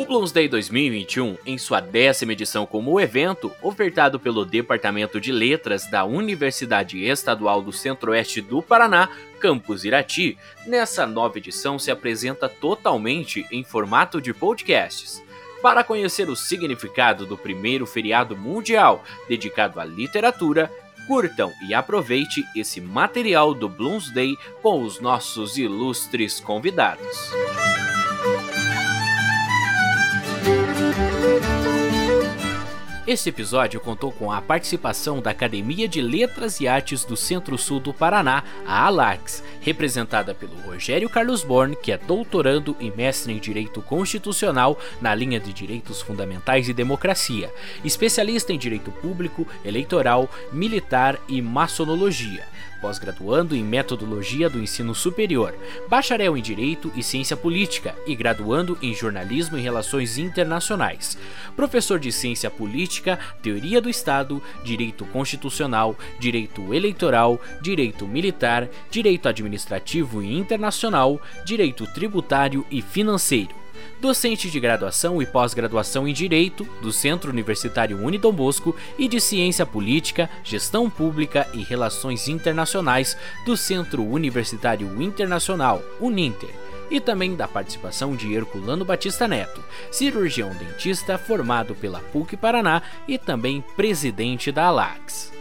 O Bloomsday 2021, em sua décima edição como evento, ofertado pelo Departamento de Letras da Universidade Estadual do Centro-Oeste do Paraná, Campus Irati, nessa nova edição se apresenta totalmente em formato de podcasts. Para conhecer o significado do primeiro feriado mundial dedicado à literatura, curtam e aproveite esse material do Bloomsday com os nossos ilustres convidados. Este episódio contou com a participação da Academia de Letras e Artes do Centro-Sul do Paraná, a ALAX, representada pelo Rogério Carlos Born, que é doutorando e mestre em Direito Constitucional na linha de Direitos Fundamentais e Democracia, especialista em Direito Público, Eleitoral, Militar e Maçonologia pós-graduando em Metodologia do Ensino Superior, bacharel em Direito e Ciência Política e graduando em Jornalismo e Relações Internacionais. Professor de Ciência Política, Teoria do Estado, Direito Constitucional, Direito Eleitoral, Direito Militar, Direito Administrativo e Internacional, Direito Tributário e Financeiro docente de graduação e pós-graduação em Direito do Centro Universitário Unidom Bosco e de Ciência Política, Gestão Pública e Relações Internacionais do Centro Universitário Internacional, Uninter e também da participação de Herculano Batista Neto, cirurgião dentista formado pela PUC Paraná e também presidente da ALAX.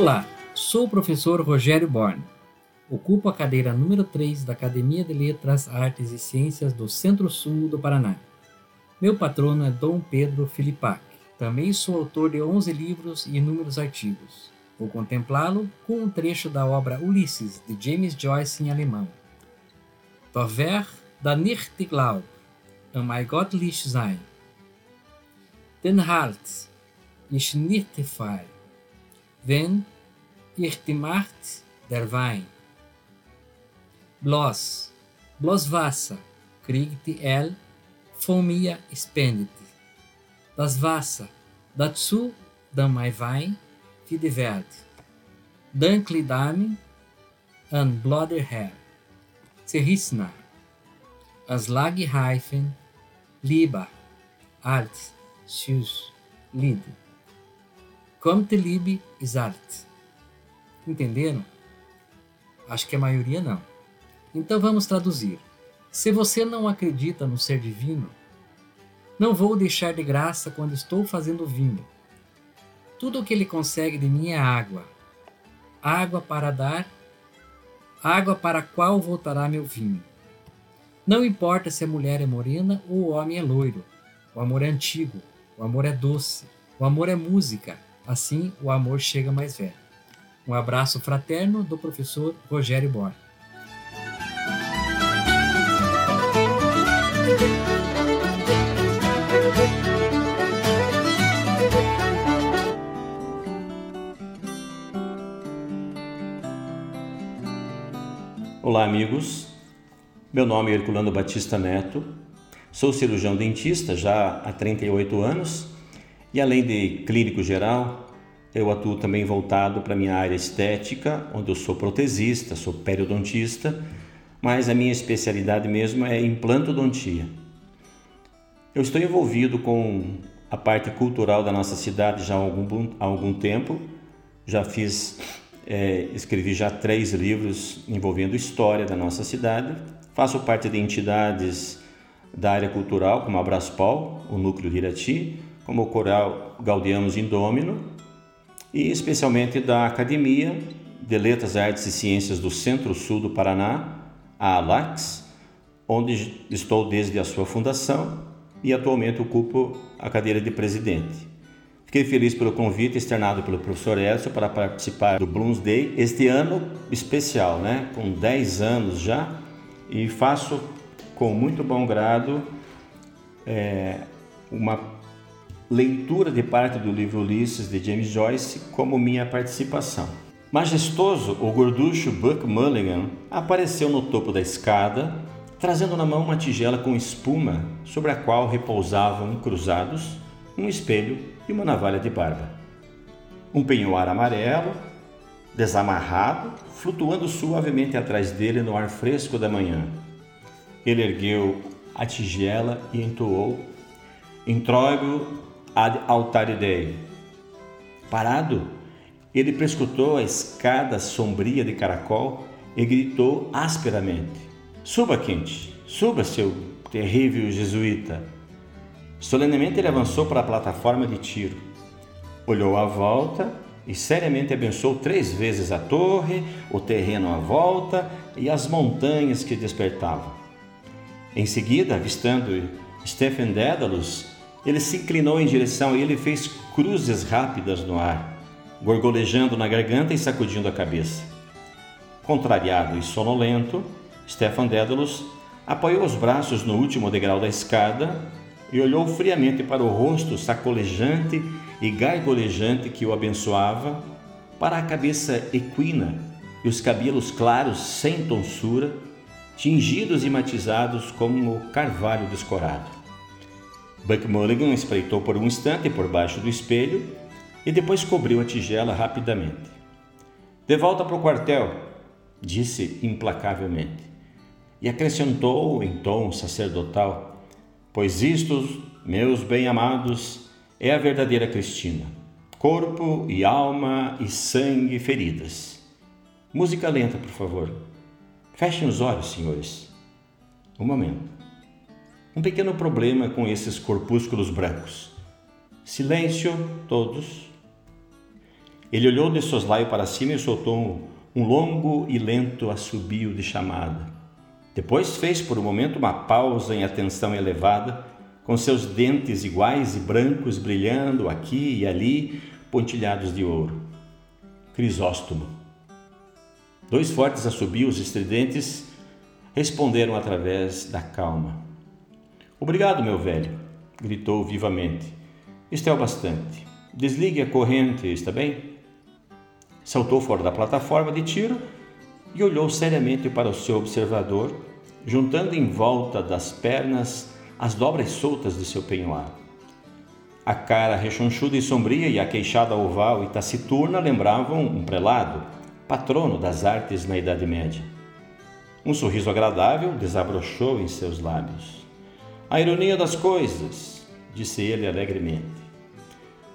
Olá, Sou o professor Rogério Born. Ocupo a cadeira número 3 da Academia de Letras, Artes e Ciências do Centro-Sul do Paraná. Meu patrono é Dom Pedro Filipac. Também sou autor de 11 livros e inúmeros artigos. Vou contemplá-lo com um trecho da obra Ulisses, de James Joyce em alemão. Dover da nicht glaub, an mein göttlich sein. Den Halt ich nicht frei, wenn ich die Macht der Wein. Bloß, bloß Wasser kriegt el von mir spendet. Das Wasser, dazu dann mein Wein für die Welt. Dankli dame an bloder her. Zerrissna. As Lagreifen, lieber, alt, süß, lied. Kommt liebe is alt. Entenderam? Acho que a maioria não. Então vamos traduzir. Se você não acredita no ser divino, não vou deixar de graça quando estou fazendo vinho. Tudo o que ele consegue de mim é água. Água para dar, água para qual voltará meu vinho. Não importa se a mulher é morena ou o homem é loiro. O amor é antigo, o amor é doce, o amor é música. Assim, o amor chega mais velho. Um abraço fraterno do professor Rogério Bor. Olá, amigos. Meu nome é Herculano Batista Neto. Sou cirurgião dentista já há 38 anos e, além de clínico geral, eu atuo também voltado para a minha área estética, onde eu sou protesista, sou periodontista, mas a minha especialidade mesmo é implantodontia. Eu estou envolvido com a parte cultural da nossa cidade já há algum, há algum tempo. Já fiz, é, escrevi já três livros envolvendo história da nossa cidade. Faço parte de entidades da área cultural, como a Braspol, o Núcleo de Irati, como o Coral Gaudianos Indômino e especialmente da Academia de Letras, Artes e Ciências do Centro-Sul do Paraná, a ALAX, onde estou desde a sua fundação e atualmente ocupo a cadeira de presidente. Fiquei feliz pelo convite externado pelo professor Edson para participar do Bloomsday este ano especial, né? com 10 anos já, e faço com muito bom grado é, uma leitura de parte do livro Ulisses de James Joyce como minha participação. Majestoso, o gorducho Buck Mulligan apareceu no topo da escada, trazendo na mão uma tigela com espuma sobre a qual repousavam cruzados um espelho e uma navalha de barba. Um penhoar amarelo, desamarrado, flutuando suavemente atrás dele no ar fresco da manhã. Ele ergueu a tigela e entoou Introibo ad altare Dei. Parado, ele prescutou a escada sombria de caracol e gritou asperamente: Suba, quente, suba, seu terrível jesuíta. Solenemente ele avançou para a plataforma de tiro. Olhou à volta e seriamente abençoou três vezes a torre, o terreno à volta e as montanhas que despertavam. Em seguida, avistando Stephen Dédalus, ele se inclinou em direção a ele e fez cruzes rápidas no ar, gorgolejando na garganta e sacudindo a cabeça. Contrariado e sonolento, Stefan Dédalus apoiou os braços no último degrau da escada e olhou friamente para o rosto sacolejante e gargolejante que o abençoava, para a cabeça equina e os cabelos claros sem tonsura, tingidos e matizados como carvalho descorado. Buck Mulligan espreitou por um instante por baixo do espelho e depois cobriu a tigela rapidamente. De volta para o quartel, disse implacavelmente, e acrescentou em tom sacerdotal: Pois isto, meus bem-amados, é a verdadeira Cristina. Corpo e alma e sangue feridas. Música lenta, por favor. Fechem os olhos, senhores. Um momento. Um pequeno problema com esses corpúsculos brancos. Silêncio, todos. Ele olhou de soslaio para cima e soltou um, longo e lento assobio de chamada. Depois fez por um momento uma pausa em atenção elevada, com seus dentes iguais e brancos brilhando aqui e ali, pontilhados de ouro. Crisóstomo. Dois fortes assobios estridentes responderam através da calma. Obrigado, meu velho, gritou vivamente. Isto é o bastante. Desligue a corrente, está bem? Saltou fora da plataforma de tiro e olhou seriamente para o seu observador, juntando em volta das pernas as dobras soltas de seu penhoar. A cara rechonchuda e sombria e a queixada oval e taciturna lembravam um prelado patrono das artes na Idade Média. Um sorriso agradável desabrochou em seus lábios. A ironia das coisas, disse ele alegremente.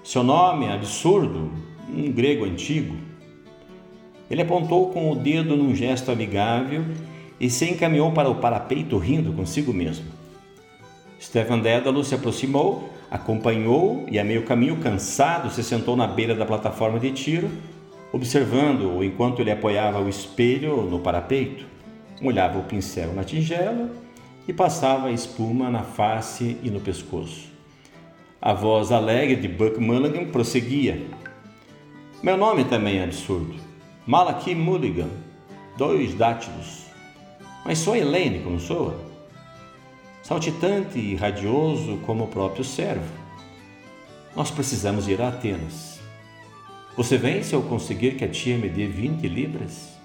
Seu nome é absurdo, um grego antigo. Ele apontou com o dedo num gesto amigável e se encaminhou para o parapeito rindo consigo mesmo. Stefan Dédalo se aproximou, acompanhou e a meio caminho, cansado, se sentou na beira da plataforma de tiro observando-o enquanto ele apoiava o espelho no parapeito, molhava o pincel na tigela e passava espuma na face e no pescoço. A voz alegre de Buck Mulligan prosseguia. Meu nome também é absurdo. Malachi Mulligan. Dois dátilos. Mas sou helênico, não sou? Saltitante e radioso como o próprio servo. Nós precisamos ir a Atenas. Você vem se eu conseguir que a tia me dê 20 libras?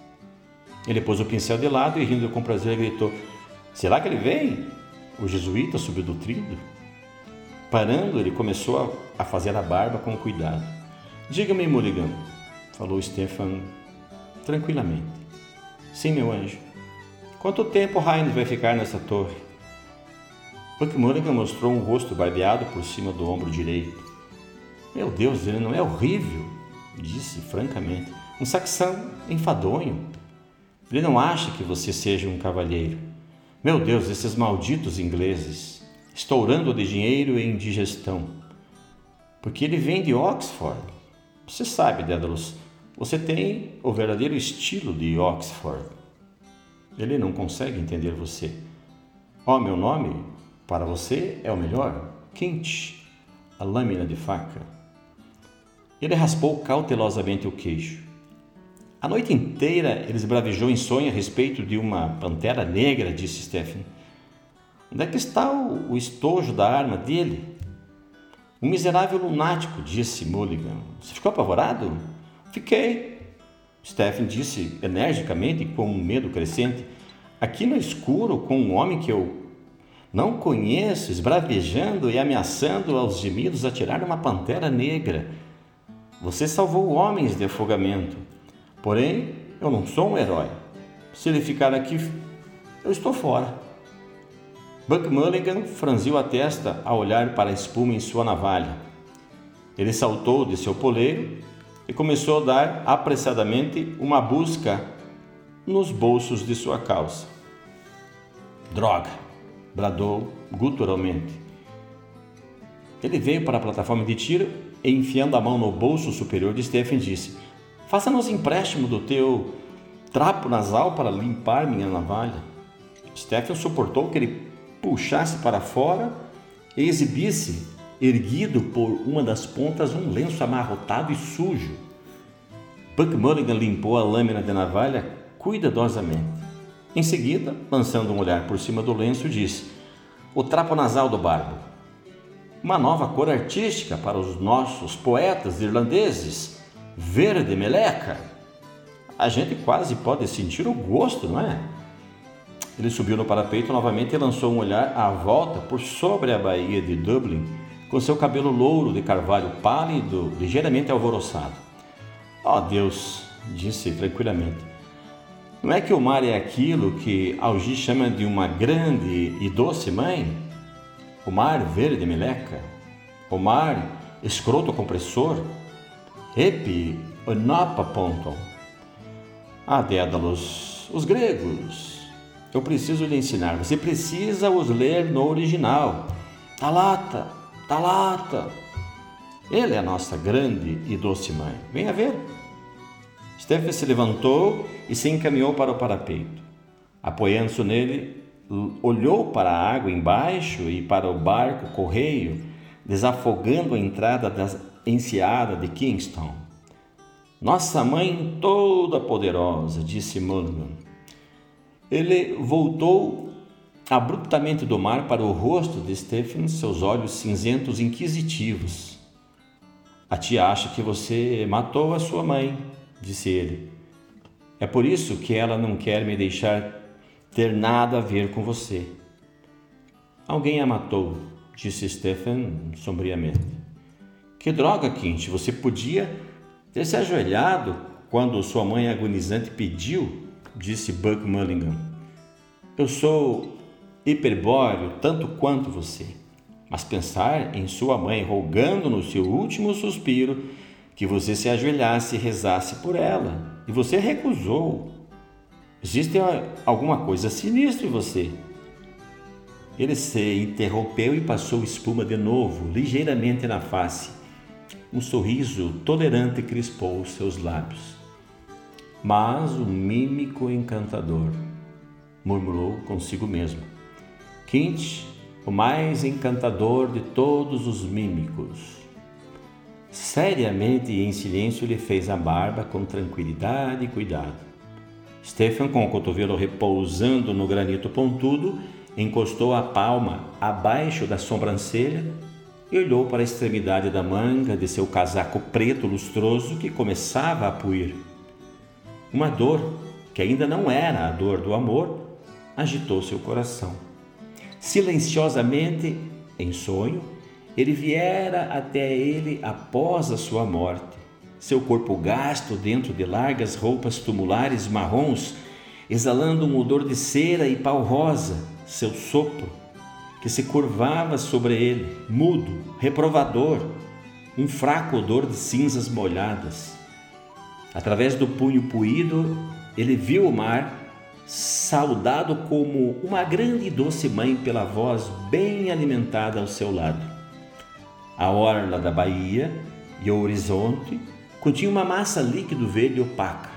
Ele pôs o pincel de lado e, rindo com prazer, gritou: Será que ele vem? O jesuíta subiu do trilho. Parando, ele começou a fazer a barba com cuidado. Diga-me, Mulligan, falou Stefan tranquilamente. Sim, meu anjo. Quanto tempo Heinz vai ficar nessa torre? Buck Mulligan mostrou um rosto barbeado por cima do ombro direito. Meu Deus, ele não é horrível? disse francamente. Um saxão enfadonho. Ele não acha que você seja um cavalheiro. Meu Deus, esses malditos ingleses, estourando de dinheiro e indigestão. Porque ele vem de Oxford. Você sabe, Dédalus, você tem o verdadeiro estilo de Oxford. Ele não consegue entender você. Ó, oh, meu nome para você é o melhor. Quente, a lâmina de faca. Ele raspou cautelosamente o queixo. A noite inteira ele esbravejou em sonho a respeito de uma pantera negra, disse Stephen. Onde é que está o, o estojo da arma dele? Um miserável lunático, disse Mulligan. Você ficou apavorado? Fiquei. Stephen disse energicamente e com um medo crescente. Aqui no escuro, com um homem que eu não conheço, esbravejando e ameaçando aos gemidos atirar uma pantera negra. Você salvou homens de afogamento. Porém, eu não sou um herói. Se ele ficar aqui, eu estou fora. Buck Mulligan franziu a testa ao olhar para a espuma em sua navalha. Ele saltou de seu poleiro e começou a dar apressadamente uma busca nos bolsos de sua calça. Droga! bradou guturalmente. Ele veio para a plataforma de tiro e, enfiando a mão no bolso superior de Stephen, disse: Faça-nos empréstimo do teu trapo nasal para limpar minha navalha. Stephen suportou que ele puxasse para fora e exibisse, erguido por uma das pontas, um lenço amarrotado e sujo. Buck Mulligan limpou a lâmina de navalha cuidadosamente. Em seguida, lançando um olhar por cima do lenço, disse: O trapo nasal do barbo. Uma nova cor artística para os nossos poetas irlandeses. Verde meleca. A gente quase pode sentir o gosto, não é? Ele subiu no parapeito novamente e lançou um olhar à volta por sobre a baía de Dublin, com seu cabelo louro de carvalho pálido, ligeiramente alvoroçado. Oh, Deus, disse tranquilamente. Não é que o mar é aquilo que Algi chama de uma grande e doce mãe? O mar verde meleca? O mar escroto compressor? Epi onapa ponton? Ah, Dédalos, os gregos. Eu preciso lhe ensinar. Você precisa os ler no original. Talata, talata. Ele é a nossa grande e doce mãe. Venha ver. Stephen se levantou e se encaminhou para o parapeito. Apoiando-se nele, olhou para a água embaixo e para o barco correio, desafogando a entrada da enseada de Kingston. Nossa mãe toda poderosa, disse Mulligan. Ele voltou abruptamente do mar para o rosto de Stephen, seus olhos cinzentos inquisitivos. A tia acha que você matou a sua mãe, disse ele. É por isso que ela não quer me deixar ter nada a ver com você. Alguém a matou, disse Stephen sombriamente. Que droga, Quinte, você podia ter se ajoelhado quando sua mãe agonizante pediu, disse Buck Mulligan. Eu sou hiperbóreo tanto quanto você, mas pensar em sua mãe rogando no seu último suspiro que você se ajoelhasse e rezasse por ela, e você recusou. Existe alguma coisa sinistra em você. Ele se interrompeu e passou espuma de novo, ligeiramente na face. Um sorriso tolerante crispou seus lábios. Mas o mímico encantador murmurou consigo mesmo. Quinte, o mais encantador de todos os mímicos. Seriamente e em silêncio lhe fez a barba com tranquilidade e cuidado. Stephen, com o cotovelo repousando no granito pontudo, encostou a palma abaixo da sobrancelha e olhou para a extremidade da manga de seu casaco preto lustroso que começava a puir. Uma dor, que ainda não era a dor do amor, agitou seu coração. Silenciosamente, em sonho, ele viera até ele após a sua morte, seu corpo gasto dentro de largas roupas tumulares marrons, exalando um odor de cera e pau rosa, seu sopro, que se curvava sobre ele, mudo, reprovador, um fraco odor de cinzas molhadas. Através do punho puído, ele viu o mar, saudado como uma grande e doce mãe pela voz bem alimentada ao seu lado. A orla da baía e o horizonte continha uma massa líquido verde opaca.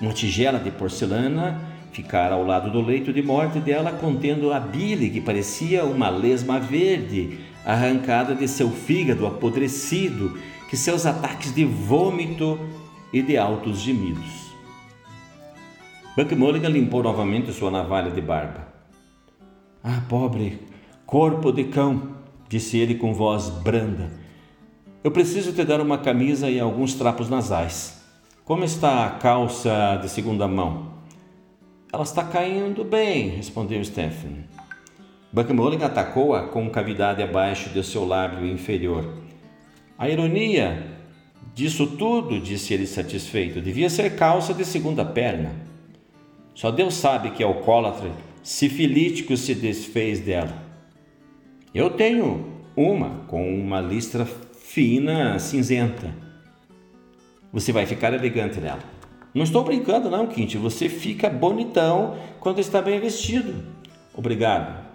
Uma tigela de porcelana ficara ao lado do leito de morte dela, contendo a bile que parecia uma lesma verde arrancada de seu fígado apodrecido, que seus ataques de vômito e de altos gemidos. Buck Mulligan limpou novamente sua navalha de barba. Ah, pobre corpo de cão! disse ele com voz branda. Eu preciso te dar uma camisa e alguns trapos nasais. Como está a calça de segunda mão? Ela está caindo bem, respondeu Stephen. Buck Mulligan atacou-a com cavidade abaixo de seu lábio inferior. A ironia, Disso tudo, disse ele satisfeito, devia ser calça de segunda perna. Só Deus sabe que alcoólatra sifilítico se desfez dela. Eu tenho uma com uma listra fina, cinzenta. Você vai ficar elegante nela. Não estou brincando, não, Quinte. Você fica bonitão quando está bem vestido. Obrigado,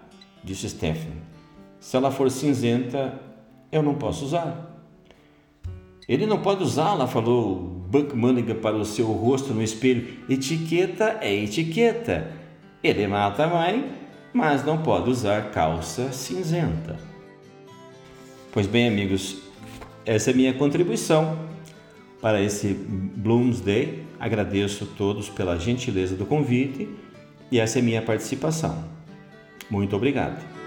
disse Stephanie. Se ela for cinzenta, eu não posso usar. Ele não pode usá-la, falou Buck Mulligan para o seu rosto no espelho. Etiqueta é etiqueta. Ele mata a mãe, mas não pode usar calça cinzenta. Pois bem, amigos, essa é a minha contribuição para esse Bloomsday. Agradeço a todos pela gentileza do convite e essa é minha participação. Muito obrigado.